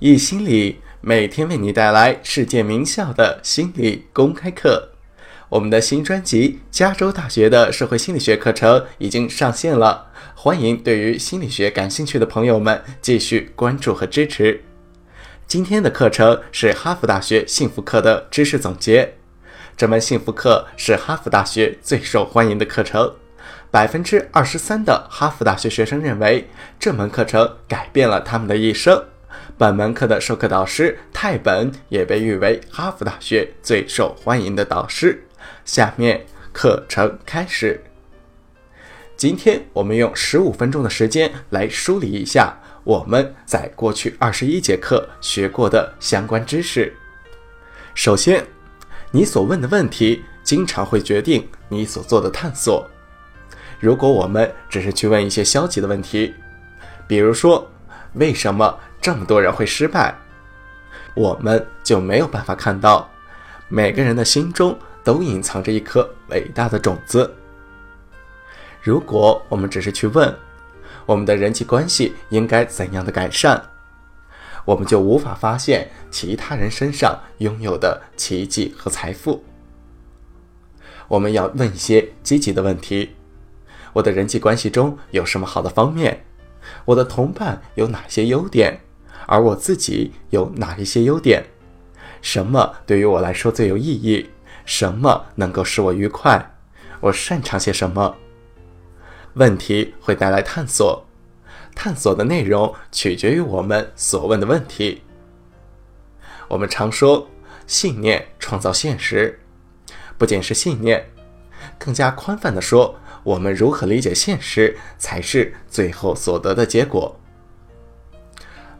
易心理每天为你带来世界名校的心理公开课。我们的新专辑《加州大学的社会心理学课程》已经上线了，欢迎对于心理学感兴趣的朋友们继续关注和支持。今天的课程是哈佛大学幸福课的知识总结。这门幸福课是哈佛大学最受欢迎的课程，百分之二十三的哈佛大学学生认为这门课程改变了他们的一生。本门课的授课导师泰本也被誉为哈佛大学最受欢迎的导师。下面课程开始。今天我们用十五分钟的时间来梳理一下我们在过去二十一节课学过的相关知识。首先，你所问的问题经常会决定你所做的探索。如果我们只是去问一些消极的问题，比如说为什么？这么多人会失败，我们就没有办法看到每个人的心中都隐藏着一颗伟大的种子。如果我们只是去问我们的人际关系应该怎样的改善，我们就无法发现其他人身上拥有的奇迹和财富。我们要问一些积极的问题：我的人际关系中有什么好的方面？我的同伴有哪些优点？而我自己有哪一些优点？什么对于我来说最有意义？什么能够使我愉快？我擅长些什么？问题会带来探索，探索的内容取决于我们所问的问题。我们常说，信念创造现实，不仅是信念，更加宽泛的说，我们如何理解现实，才是最后所得的结果。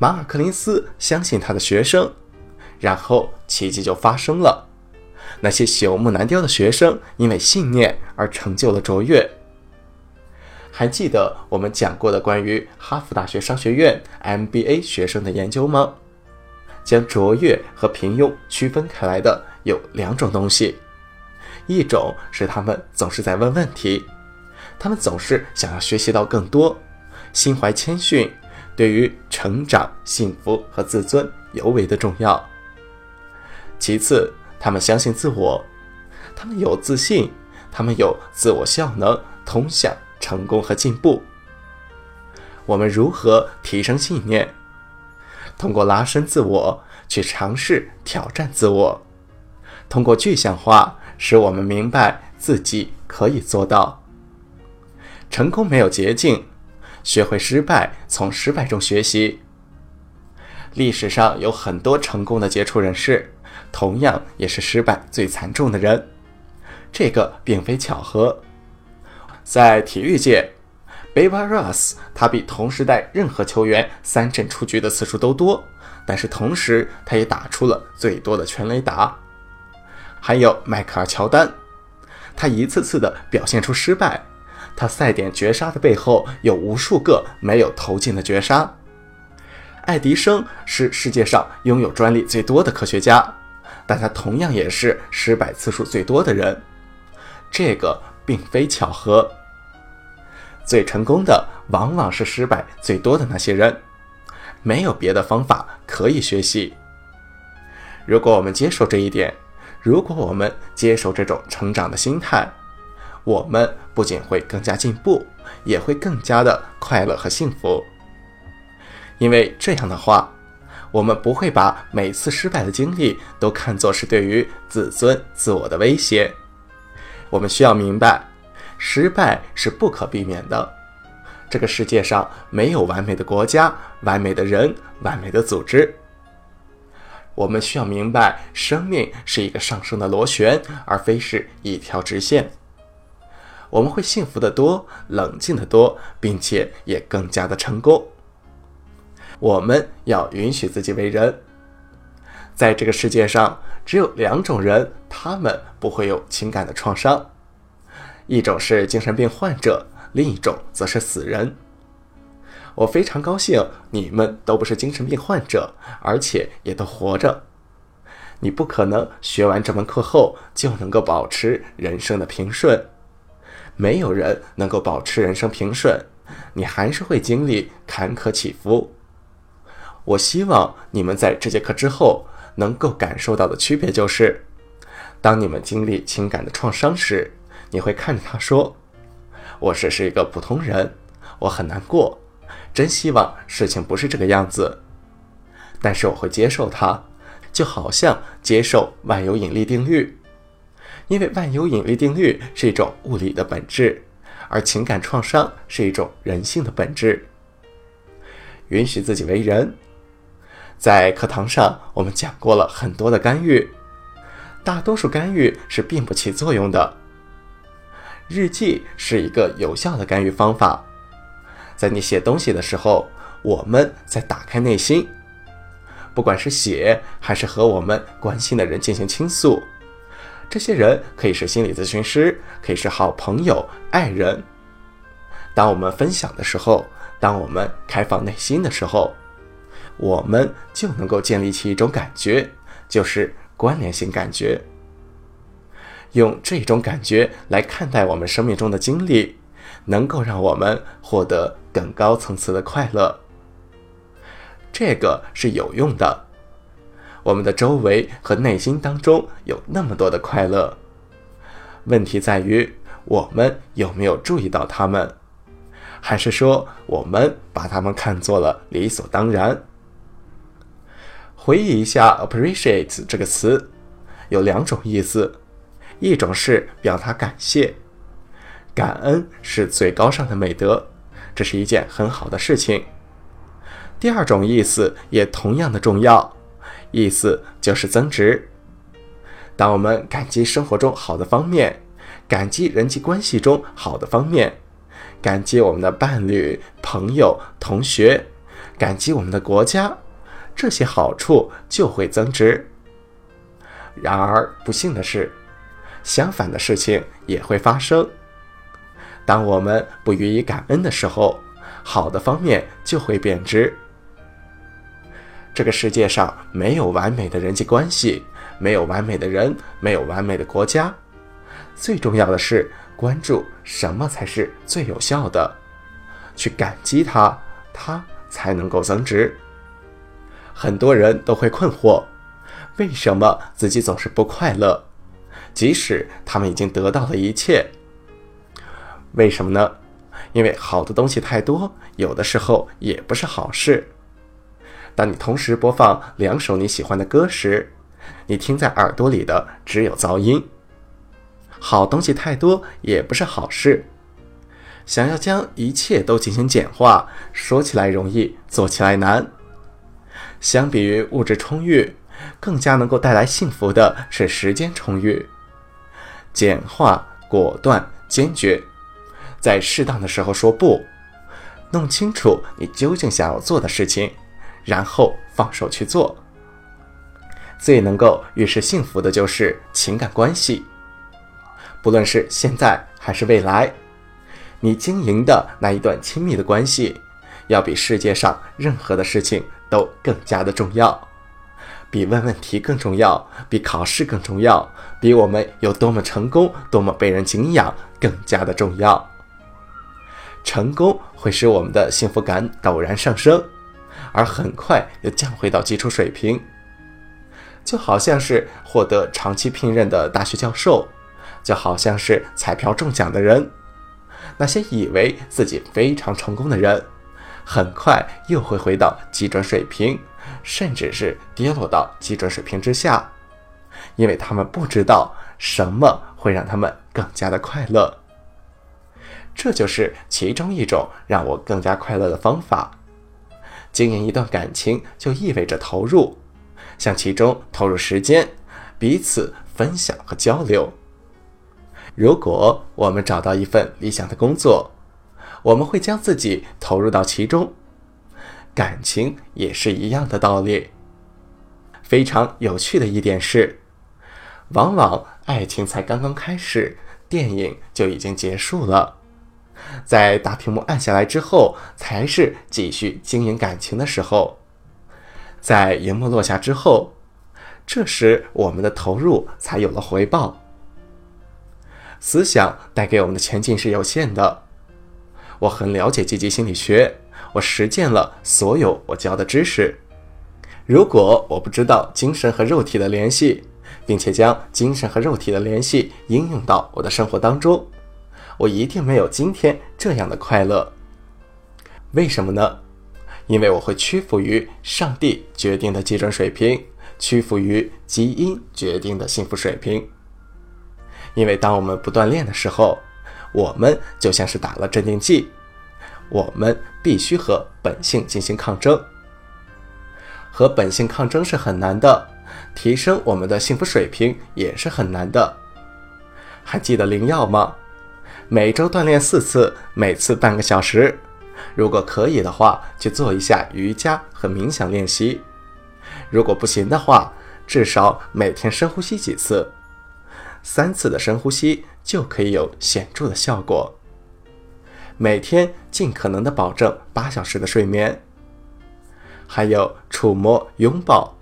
马尔克林斯相信他的学生，然后奇迹就发生了。那些朽木难雕的学生因为信念而成就了卓越。还记得我们讲过的关于哈佛大学商学院 MBA 学生的研究吗？将卓越和平庸区分开来的有两种东西，一种是他们总是在问问题，他们总是想要学习到更多，心怀谦逊。对于成长、幸福和自尊尤为的重要。其次，他们相信自我，他们有自信，他们有自我效能，通向成功和进步。我们如何提升信念？通过拉伸自我，去尝试挑战自我；通过具象化，使我们明白自己可以做到。成功没有捷径。学会失败，从失败中学习。历史上有很多成功的杰出人士，同样也是失败最惨重的人。这个并非巧合。在体育界，Babe Ruth 他比同时代任何球员三振出局的次数都多，但是同时他也打出了最多的全垒打。还有迈克尔乔丹，他一次次的表现出失败。他赛点绝杀的背后有无数个没有投进的绝杀。爱迪生是世界上拥有专利最多的科学家，但他同样也是失败次数最多的人。这个并非巧合。最成功的往往是失败最多的那些人。没有别的方法可以学习。如果我们接受这一点，如果我们接受这种成长的心态。我们不仅会更加进步，也会更加的快乐和幸福。因为这样的话，我们不会把每次失败的经历都看作是对于自尊自我的威胁。我们需要明白，失败是不可避免的。这个世界上没有完美的国家、完美的人、完美的组织。我们需要明白，生命是一个上升的螺旋，而非是一条直线。我们会幸福的多，冷静的多，并且也更加的成功。我们要允许自己为人。在这个世界上，只有两种人，他们不会有情感的创伤：一种是精神病患者，另一种则是死人。我非常高兴，你们都不是精神病患者，而且也都活着。你不可能学完这门课后就能够保持人生的平顺。没有人能够保持人生平顺，你还是会经历坎坷起伏。我希望你们在这节课之后能够感受到的区别就是，当你们经历情感的创伤时，你会看着他说：“我只是一个普通人，我很难过，真希望事情不是这个样子。”但是我会接受它，就好像接受万有引力定律，因为万有引力定律是一种物理的本质，而情感创伤是一种人性的本质。允许自己为人。在课堂上，我们讲过了很多的干预，大多数干预是并不起作用的。日记是一个有效的干预方法，在你写东西的时候，我们在打开内心，不管是写还是和我们关心的人进行倾诉，这些人可以是心理咨询师，可以是好朋友、爱人。当我们分享的时候，当我们开放内心的时候。我们就能够建立起一种感觉，就是关联性感觉。用这种感觉来看待我们生命中的经历，能够让我们获得更高层次的快乐。这个是有用的。我们的周围和内心当中有那么多的快乐，问题在于我们有没有注意到他们，还是说我们把他们看作了理所当然？回忆一下，appreciate 这个词有两种意思，一种是表达感谢，感恩是最高尚的美德，这是一件很好的事情。第二种意思也同样的重要，意思就是增值。当我们感激生活中好的方面，感激人际关系中好的方面，感激我们的伴侣、朋友、同学，感激我们的国家。这些好处就会增值。然而不幸的是，相反的事情也会发生。当我们不予以感恩的时候，好的方面就会贬值。这个世界上没有完美的人际关系，没有完美的人，没有完美的国家。最重要的是关注什么才是最有效的，去感激它，它才能够增值。很多人都会困惑，为什么自己总是不快乐，即使他们已经得到了一切？为什么呢？因为好的东西太多，有的时候也不是好事。当你同时播放两首你喜欢的歌时，你听在耳朵里的只有噪音。好东西太多也不是好事。想要将一切都进行简化，说起来容易，做起来难。相比于物质充裕，更加能够带来幸福的是时间充裕。简化、果断、坚决，在适当的时候说不，弄清楚你究竟想要做的事情，然后放手去做。最能够预示幸福的就是情感关系，不论是现在还是未来，你经营的那一段亲密的关系，要比世界上任何的事情。都更加的重要，比问问题更重要，比考试更重要，比我们有多么成功、多么被人敬仰更加的重要。成功会使我们的幸福感陡然上升，而很快又降回到基础水平。就好像是获得长期聘任的大学教授，就好像是彩票中奖的人，那些以为自己非常成功的人。很快又会回到基准水平，甚至是跌落到基准水平之下，因为他们不知道什么会让他们更加的快乐。这就是其中一种让我更加快乐的方法。经营一段感情就意味着投入，向其中投入时间，彼此分享和交流。如果我们找到一份理想的工作，我们会将自己投入到其中，感情也是一样的道理。非常有趣的一点是，往往爱情才刚刚开始，电影就已经结束了。在大屏幕按下来之后，才是继续经营感情的时候。在荧幕落下之后，这时我们的投入才有了回报。思想带给我们的前进是有限的。我很了解积极心理学，我实践了所有我教的知识，如果我不知道精神和肉体的联系，并且将精神和肉体的联系应用到我的生活当中，我一定没有今天这样的快乐。为什么呢？因为我会屈服于上帝决定的基准水平，屈服于基因决定的幸福水平。因为当我们不锻炼的时候，我们就像是打了镇定剂，我们必须和本性进行抗争。和本性抗争是很难的，提升我们的幸福水平也是很难的。还记得灵药吗？每周锻炼四次，每次半个小时。如果可以的话，去做一下瑜伽和冥想练习；如果不行的话，至少每天深呼吸几次，三次的深呼吸就可以有显著的效果。每天尽可能的保证八小时的睡眠。还有触摸、拥抱，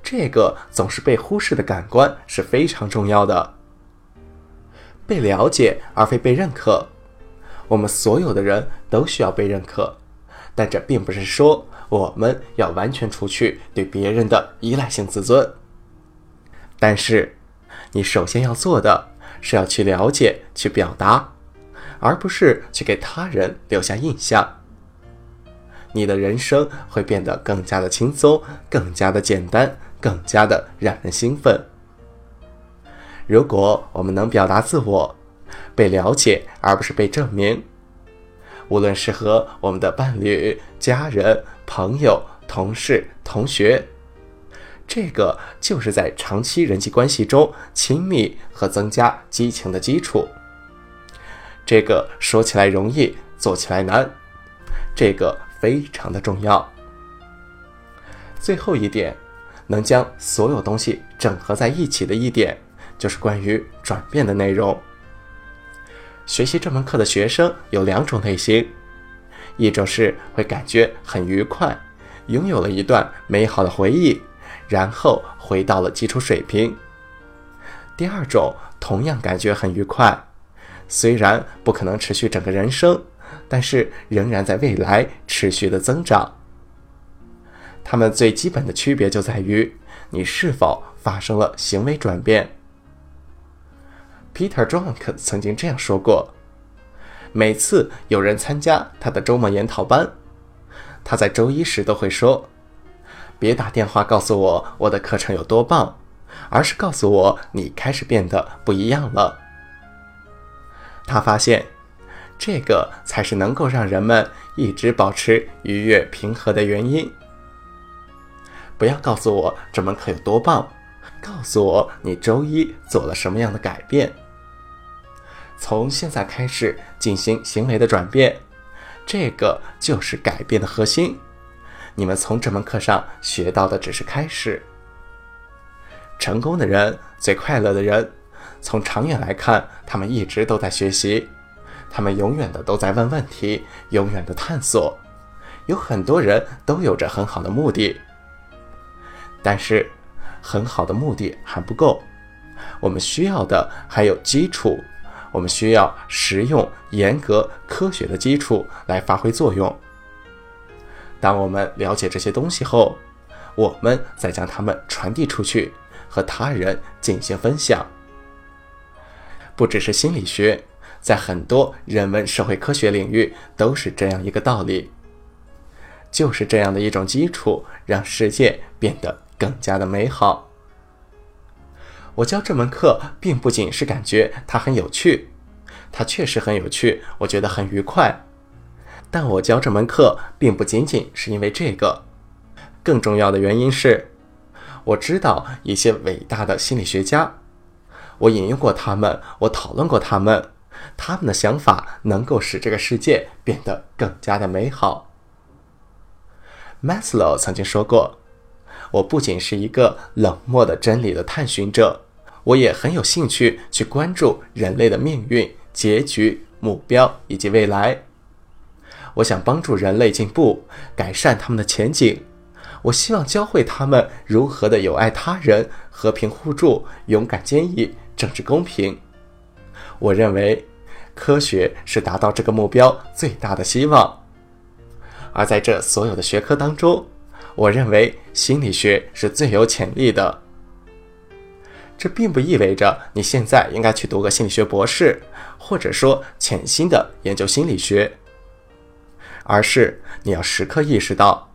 这个总是被忽视的感官是非常重要的。被了解而非被认可，我们所有的人都需要被认可，但这并不是说我们要完全除去对别人的依赖性自尊。但是，你首先要做的是要去了解、去表达，而不是去给他人留下印象。你的人生会变得更加的轻松，更加的简单，更加的让人兴奋。如果我们能表达自我，被了解而不是被证明，无论是和我们的伴侣、家人、朋友、同事、同学，这个就是在长期人际关系中亲密和增加激情的基础。这个说起来容易，做起来难。这个。非常的重要。最后一点，能将所有东西整合在一起的一点，就是关于转变的内容。学习这门课的学生有两种类型，一种是会感觉很愉快，拥有了一段美好的回忆，然后回到了基础水平；第二种同样感觉很愉快，虽然不可能持续整个人生。但是仍然在未来持续的增长。它们最基本的区别就在于你是否发生了行为转变。Peter Drunk 曾经这样说过：每次有人参加他的周末研讨班，他在周一时都会说：“别打电话告诉我我的课程有多棒，而是告诉我你开始变得不一样了。”他发现。这个才是能够让人们一直保持愉悦平和的原因。不要告诉我这门课有多棒，告诉我你周一做了什么样的改变。从现在开始进行行为的转变，这个就是改变的核心。你们从这门课上学到的只是开始。成功的人，最快乐的人，从长远来看，他们一直都在学习。他们永远的都在问问题，永远的探索。有很多人都有着很好的目的，但是很好的目的还不够。我们需要的还有基础，我们需要实用、严格、科学的基础来发挥作用。当我们了解这些东西后，我们再将它们传递出去，和他人进行分享。不只是心理学。在很多人文社会科学领域都是这样一个道理，就是这样的一种基础，让世界变得更加的美好。我教这门课，并不仅是感觉它很有趣，它确实很有趣，我觉得很愉快。但我教这门课，并不仅仅是因为这个，更重要的原因是，我知道一些伟大的心理学家，我引用过他们，我讨论过他们。他们的想法能够使这个世界变得更加的美好。Maslow 曾经说过：“我不仅是一个冷漠的真理的探寻者，我也很有兴趣去关注人类的命运、结局、目标以及未来。我想帮助人类进步，改善他们的前景。我希望教会他们如何的友爱他人、和平互助、勇敢坚毅、政治公平。我认为。”科学是达到这个目标最大的希望，而在这所有的学科当中，我认为心理学是最有潜力的。这并不意味着你现在应该去读个心理学博士，或者说潜心的研究心理学，而是你要时刻意识到，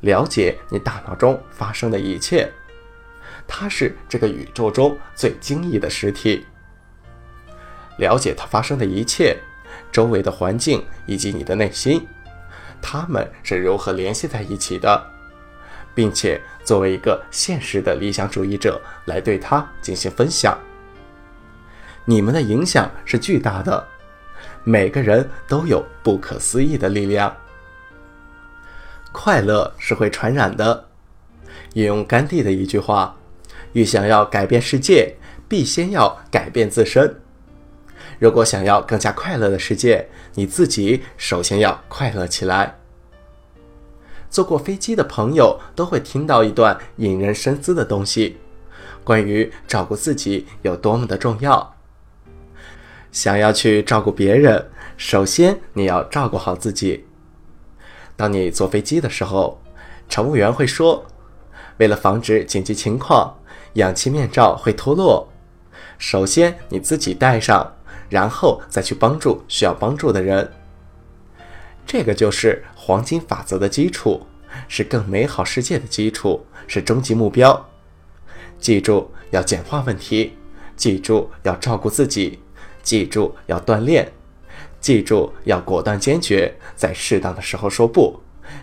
了解你大脑中发生的一切，它是这个宇宙中最精益的实体。了解它发生的一切，周围的环境以及你的内心，它们是如何联系在一起的。并且作为一个现实的理想主义者来对他进行分享，你们的影响是巨大的，每个人都有不可思议的力量。快乐是会传染的。引用甘地的一句话：“欲想要改变世界，必先要改变自身。”如果想要更加快乐的世界，你自己首先要快乐起来。坐过飞机的朋友都会听到一段引人深思的东西，关于照顾自己有多么的重要。想要去照顾别人，首先你要照顾好自己。当你坐飞机的时候，乘务员会说：“为了防止紧急情况，氧气面罩会脱落，首先你自己戴上，然后再去帮助需要帮助的人。”这个就是黄金法则的基础，是更美好世界的基础，是终极目标。记住要简化问题，记住要照顾自己，记住要锻炼，记住要果断坚决，在适当的时候说不。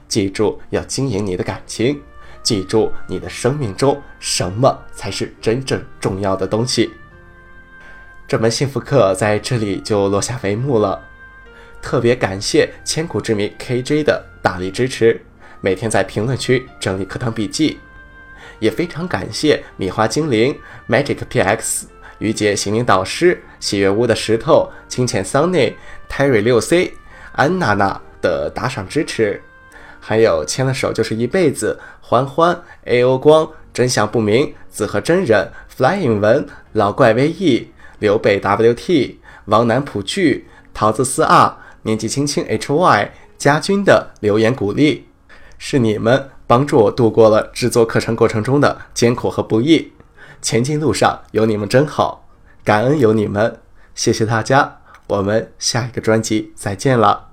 记住要经营你的感情，记住你的生命中什么才是真正重要的东西。这门幸福课在这里就落下帷幕了。特别感谢千古之谜 KJ 的大力支持，每天在评论区整理课堂笔记，也非常感谢米花精灵 Magic PX、于姐心灵导师、喜悦屋的石头、清浅桑内、Terry 六 C、安娜娜的打赏支持，还有牵了手就是一辈子、欢欢、AO 光、真相不明、子和真人、Flying 文、老怪 VE、刘北 WT、王南普剧、桃子四 R。年纪轻轻，Hy 家军的留言鼓励，是你们帮助我度过了制作课程过程中的艰苦和不易。前进路上有你们真好，感恩有你们，谢谢大家，我们下一个专辑再见了。